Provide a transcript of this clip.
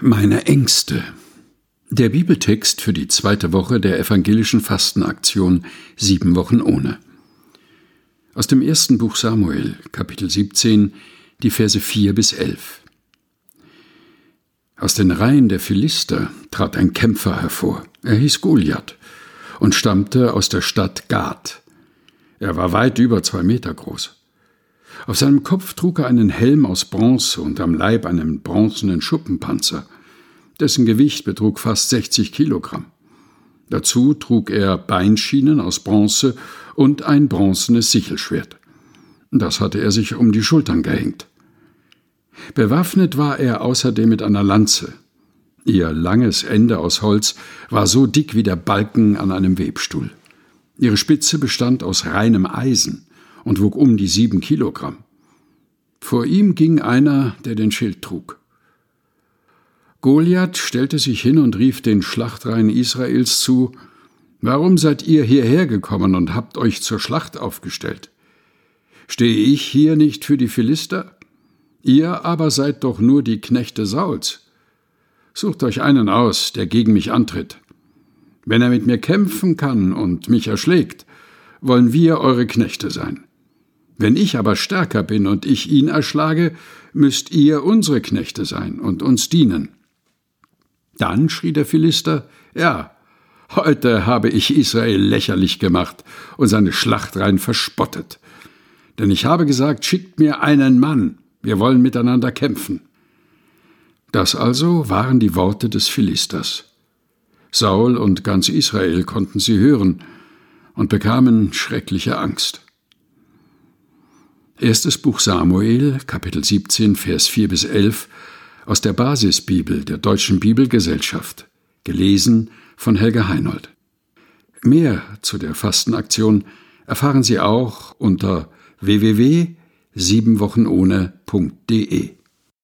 Meine Ängste. Der Bibeltext für die zweite Woche der evangelischen Fastenaktion Sieben Wochen ohne. Aus dem ersten Buch Samuel, Kapitel 17, die Verse 4 bis 11. Aus den Reihen der Philister trat ein Kämpfer hervor. Er hieß Goliath und stammte aus der Stadt Gad. Er war weit über zwei Meter groß. Auf seinem Kopf trug er einen Helm aus Bronze und am Leib einen bronzenen Schuppenpanzer. Dessen Gewicht betrug fast 60 Kilogramm. Dazu trug er Beinschienen aus Bronze und ein bronzenes Sichelschwert. Das hatte er sich um die Schultern gehängt. Bewaffnet war er außerdem mit einer Lanze. Ihr langes Ende aus Holz war so dick wie der Balken an einem Webstuhl. Ihre Spitze bestand aus reinem Eisen und wog um die sieben Kilogramm. Vor ihm ging einer, der den Schild trug. Goliath stellte sich hin und rief den Schlachtreihen Israels zu Warum seid ihr hierher gekommen und habt euch zur Schlacht aufgestellt? Stehe ich hier nicht für die Philister? Ihr aber seid doch nur die Knechte Sauls. Sucht euch einen aus, der gegen mich antritt. Wenn er mit mir kämpfen kann und mich erschlägt, wollen wir eure Knechte sein. Wenn ich aber stärker bin und ich ihn erschlage, müsst ihr unsere Knechte sein und uns dienen. Dann schrie der Philister, ja, heute habe ich Israel lächerlich gemacht und seine Schlachtreihen verspottet. Denn ich habe gesagt, schickt mir einen Mann, wir wollen miteinander kämpfen. Das also waren die Worte des Philisters. Saul und ganz Israel konnten sie hören und bekamen schreckliche Angst. Erstes Buch Samuel, Kapitel 17, Vers 4 bis 11 aus der Basisbibel der Deutschen Bibelgesellschaft, gelesen von Helga Heinold. Mehr zu der Fastenaktion erfahren Sie auch unter www.siebenwochenohne.de.